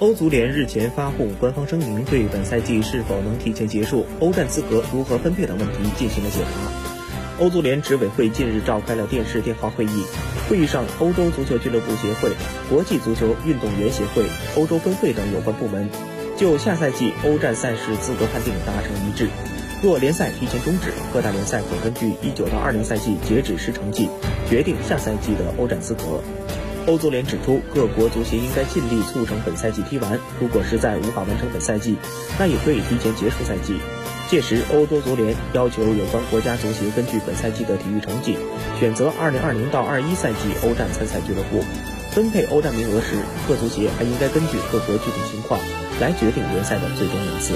欧足联日前发布官方声明，对本赛季是否能提前结束、欧战资格如何分配等问题进行了解答。欧足联执委会近日召开了电视电话会议，会议上，欧洲足球俱乐部协会、国际足球运动员协会、欧洲分会等有关部门就下赛季欧战赛事资格判定达成一致。若联赛提前终止，各大联赛可根据一九到二零赛季截止时成绩决定下赛季的欧战资格。欧足联指出，各国足协应该尽力促成本赛季踢完。如果实在无法完成本赛季，那也可以提前结束赛季。届时，欧洲足联要求有关国家足协根据本赛季的体育成绩，选择2020到21赛季欧战参赛俱乐部。分配欧战名额时，各足协还应该根据各国具体情况来决定联赛的最终名次。